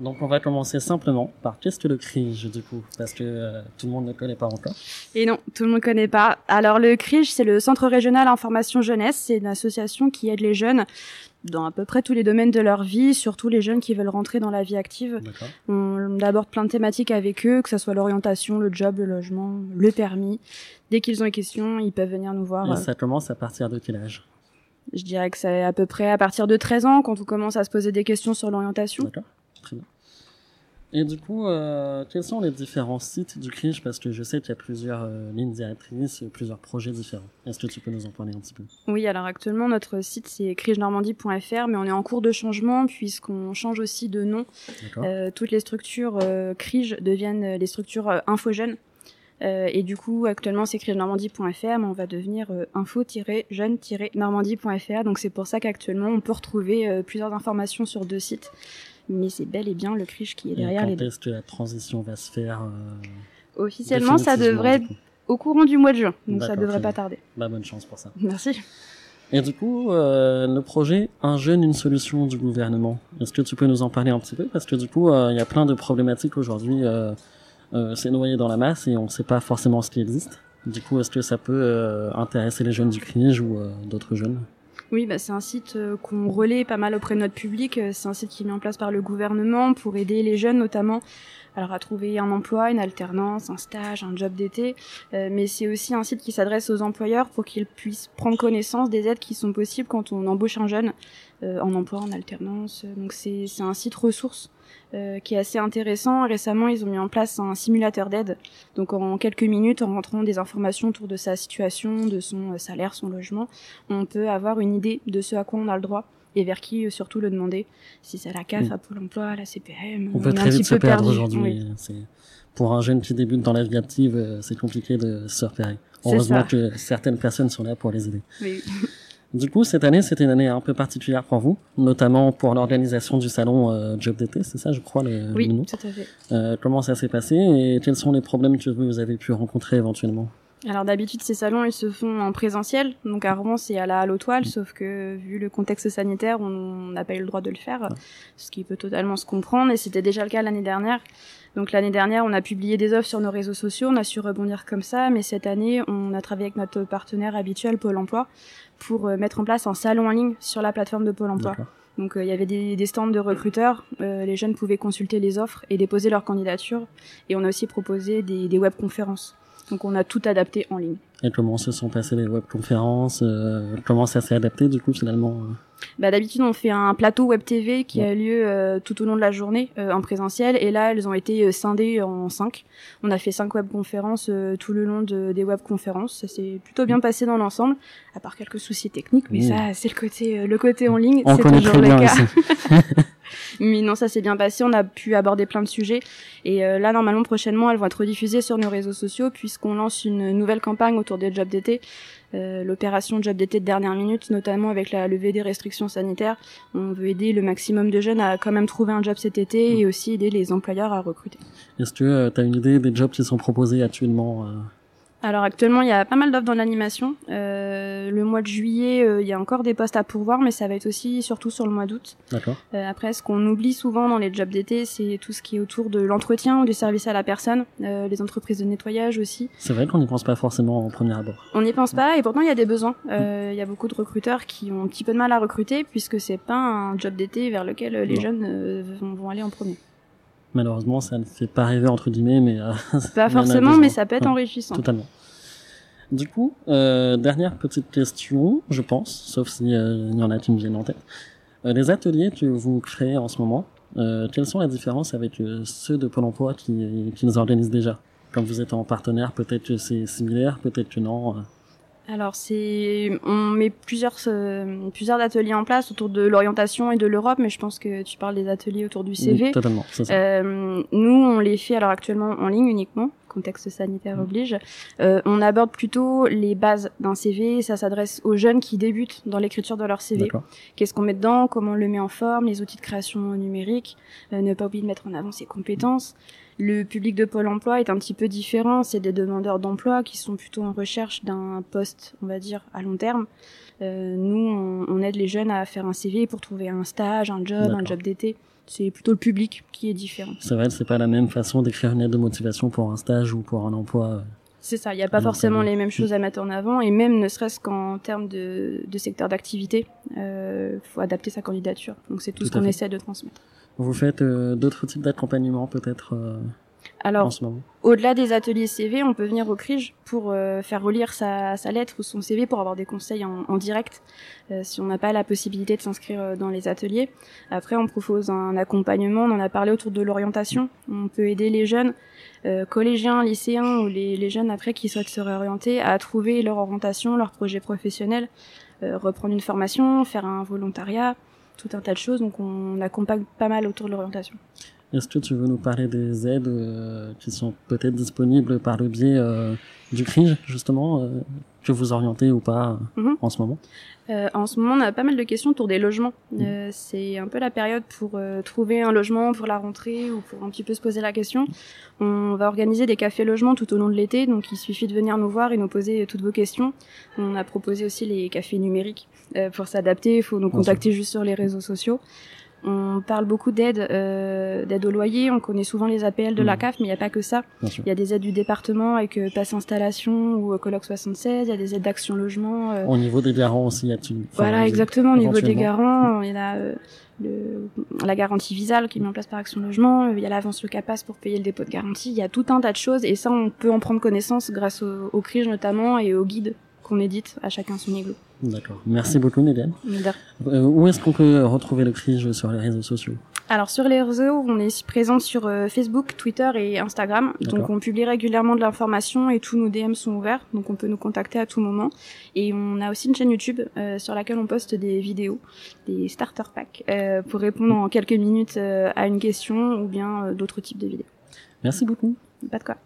Donc on va commencer simplement par qu'est-ce que le CRIJ du coup? Parce que euh, tout le monde ne connaît pas encore. Et non, tout le monde ne connaît pas. Alors le CRIJ, c'est le Centre régional information jeunesse. C'est une association qui aide les jeunes dans à peu près tous les domaines de leur vie, surtout les jeunes qui veulent rentrer dans la vie active. On aborde plein de thématiques avec eux, que ce soit l'orientation, le job, le logement, le permis. Dès qu'ils ont des questions, ils peuvent venir nous voir. Et ça commence à partir de quel âge? Je dirais que c'est à peu près à partir de 13 ans quand on commence à se poser des questions sur l'orientation. D'accord. Très bien. Et du coup, euh, quels sont les différents sites du CRIJ Parce que je sais qu'il y a plusieurs euh, lignes directrices, plusieurs projets différents. Est-ce que tu peux nous en parler un petit peu? Oui, alors actuellement, notre site, c'est crijnormandie.fr, mais on est en cours de changement puisqu'on change aussi de nom. Euh, toutes les structures euh, CRIJ deviennent les structures euh, infogènes. Euh, et du coup, actuellement, c'est crijnormandie.fr, mais on va devenir info-jeune-normandie.fr. Donc c'est pour ça qu'actuellement, on peut retrouver plusieurs informations sur deux sites mais c'est bel et bien le CRIJ qui est derrière et quand est-ce que la transition va se faire euh, Officiellement, ça devrait être au courant du mois de juin, donc ça devrait pas tarder. Bah, bonne chance pour ça. Merci. Et du coup, euh, le projet Un jeune, une solution du gouvernement, est-ce que tu peux nous en parler un petit peu? Parce que du coup, euh, il y a plein de problématiques aujourd'hui, c'est noyé dans la masse et on ne sait pas forcément ce qui existe. Du coup, est-ce que ça peut intéresser les jeunes du CRIJ ou d'autres jeunes? Oui, bah, c'est un site euh, qu'on relaie pas mal auprès de notre public. Euh, c'est un site qui est mis en place par le gouvernement pour aider les jeunes notamment alors à trouver un emploi, une alternance, un stage, un job d'été, euh, mais c'est aussi un site qui s'adresse aux employeurs pour qu'ils puissent prendre connaissance des aides qui sont possibles quand on embauche un jeune en emploi, en alternance. Donc c'est un site ressource euh, qui est assez intéressant. Récemment, ils ont mis en place un simulateur d'aide. Donc en quelques minutes, en rentrant des informations autour de sa situation, de son euh, salaire, son logement, on peut avoir une idée de ce à quoi on a le droit et vers qui euh, surtout le demander. Si c'est la CAF, mm. à Pôle emploi, la CPM, on, peut très vite se perdre aujourd'hui. Pour un jeune qui débute dans la vie active, c'est compliqué de se repérer. Heureusement que certaines personnes sont là pour les aider. Oui. Du coup, cette année, c'était une année un peu particulière pour vous, notamment pour l'organisation du salon euh, Job d'été, c'est ça, je crois, le, oui, tout à fait. Euh, comment ça s'est passé et quels sont les problèmes que vous avez pu rencontrer éventuellement? Alors d'habitude ces salons ils se font en présentiel, donc à Rouen c'est à la halle aux toiles, sauf que vu le contexte sanitaire on n'a pas eu le droit de le faire, ce qui peut totalement se comprendre. Et c'était déjà le cas l'année dernière. Donc l'année dernière on a publié des offres sur nos réseaux sociaux, on a su rebondir comme ça, mais cette année on a travaillé avec notre partenaire habituel Pôle Emploi pour euh, mettre en place un salon en ligne sur la plateforme de Pôle Emploi. Donc euh, il y avait des, des, stands de recruteurs, euh, les jeunes pouvaient consulter les offres et déposer leur candidature, et on a aussi proposé des, des webconférences. Donc on a tout adapté en ligne. Et comment se sont passées les webconférences euh, Comment ça s'est adapté du coup finalement euh bah, D'habitude on fait un plateau web TV qui a lieu euh, tout au long de la journée euh, en présentiel et là elles ont été scindées en cinq. On a fait cinq webconférences tout le long de, des webconférences. Ça s'est plutôt bien passé dans l'ensemble, à part quelques soucis techniques, mais ça c'est le côté le côté en ligne, c'est toujours le cas. Mais non, ça s'est bien passé. On a pu aborder plein de sujets. Et euh, là, normalement, prochainement, elles vont être diffusées sur nos réseaux sociaux puisqu'on lance une nouvelle campagne autour des jobs d'été. Euh, l'opération job d'été de dernière minute, notamment avec la levée des restrictions sanitaires. On veut aider le maximum de jeunes à quand même trouver un job cet été et aussi aider les employeurs à recruter. Est-ce que euh, tu as une idée des jobs qui sont proposés actuellement alors actuellement, il y a pas mal d'offres dans l'animation. Euh, le mois de juillet, euh, il y a encore des postes à pourvoir, mais ça va être aussi surtout sur le mois d'août. D'accord. Euh, après, ce qu'on oublie souvent dans les jobs d'été, c'est tout ce qui est autour de l'entretien ou du service à la personne, euh, les entreprises de nettoyage aussi. C'est vrai qu'on n'y pense pas forcément en premier abord. On n'y pense pas, et pourtant il y a des besoins. Euh, il y a beaucoup de recruteurs qui ont un petit peu de mal à recruter, puisque c'est pas un job d'été vers lequel les non. jeunes vont aller en premier. Malheureusement, ça ne fait pas rêver entre guillemets, mais pas forcément, mais ça peut être enrichissant. Totalement. Du coup, euh, dernière petite question, je pense, sauf s'il euh, y en a qui me viennent en tête. Euh, les ateliers que vous créez en ce moment, euh, quelles sont les différences avec euh, ceux de Pôle emploi qui, qui nous organisent déjà? Comme vous êtes en partenaire, peut-être que c'est similaire, peut-être que non. Alors c'est, on met plusieurs euh, plusieurs ateliers en place autour de l'orientation et de l'Europe, mais je pense que tu parles des ateliers autour du CV. Oui, totalement. Ça. Euh, nous, on les fait alors actuellement en ligne uniquement, contexte sanitaire Mm. oblige. Euh, on aborde plutôt les bases d'un CV. Ça s'adresse aux jeunes qui débutent dans l'écriture de leur CV. Qu'est-ce qu'on met dedans Comment on le met en forme Les outils de création numérique. Euh, ne pas oublier de mettre en avant ses compétences. Le public de Pôle emploi est un petit peu différent. C'est des demandeurs d'emploi qui sont plutôt en recherche d'un poste, on va dire, à long terme. Euh, nous, on, on aide les jeunes à faire un CV pour trouver un stage, un job, un job d'été c'est plutôt le public qui est différent. C'est vrai, c'est pas la même façon d'écrire une lettre de motivation pour un stage ou pour un emploi. euh. C'est ça, il n'y a pas forcément euh, les mêmes choses à mettre en avant, et même ne serait-ce qu'en termes de, de secteur d'activité, il faut adapter sa candidature. Donc c'est tout, Tout ce qu'on essaie de transmettre. Vous faites euh, d'autres types d'accompagnement peut-être euh, Alors, au-delà des ateliers CV, on peut venir au CRIJ pour euh, faire relire sa, sa lettre ou son CV pour avoir des conseils en, en direct, euh, si on n'a pas la possibilité de s'inscrire euh, dans les ateliers. Après, on propose un accompagnement, on en a parlé autour de l'orientation. On peut aider les jeunes, euh, collégiens, lycéens ou les, les jeunes après qui souhaitent se réorienter à trouver leur orientation, leur projet professionnel, euh, reprendre une formation, faire un volontariat, tout un tas de choses. Donc on accompagne pas mal autour de l'orientation. Est-ce que tu veux nous parler des aides euh, qui sont peut-être disponibles par le biais euh, du CRIJ, justement, euh, que vous orientez ou pas euh, Mhm. en ce moment? Euh, en ce moment, on a pas mal de questions autour des logements. Euh, c'est un peu la période pour euh, trouver un logement pour la rentrée ou pour un petit peu se poser la question. On va organiser des cafés logements tout au long de l'été, donc il suffit de venir nous voir et nous poser toutes vos questions. On a proposé aussi les cafés numériques euh, pour s'adapter. Il faut nous contacter juste sur les réseaux sociaux. On parle beaucoup d'aide, euh, d'aide au loyer. On connaît souvent les APL de la Mhm. CAF, mais il n'y a pas que ça. Il y a des aides du département avec euh, Passe Installation ou euh, Colloque 76. Il y a des aides d'Action Logement. euh, Au niveau des garants aussi, y a-t-il voilà, exactement. Au niveau des garants, il y a euh, le, la garantie visale qui est mise en place par Action Logement. Il y a l'avance le CAPAS pour payer le dépôt de garantie. Il y a tout un tas de choses et ça, on peut en prendre connaissance grâce au, au CRIJ notamment et au guide qu'on édite à chacun son igloo. D'accord. Merci beaucoup, d'ailleurs- Euh, où est-ce qu'on peut retrouver le CRIJ sur les réseaux sociaux? Alors sur les réseaux, on est présent sur euh, Facebook, Twitter et Instagram. Donc on publie régulièrement de l'information et tous nos DM sont ouverts, donc on peut nous contacter à tout moment. Et on a aussi une chaîne YouTube euh, sur laquelle on poste des vidéos, des starter packs, euh, pour répondre en quelques minutes à une question ou bien d'autres types de vidéos. Merci beaucoup. Pas de quoi.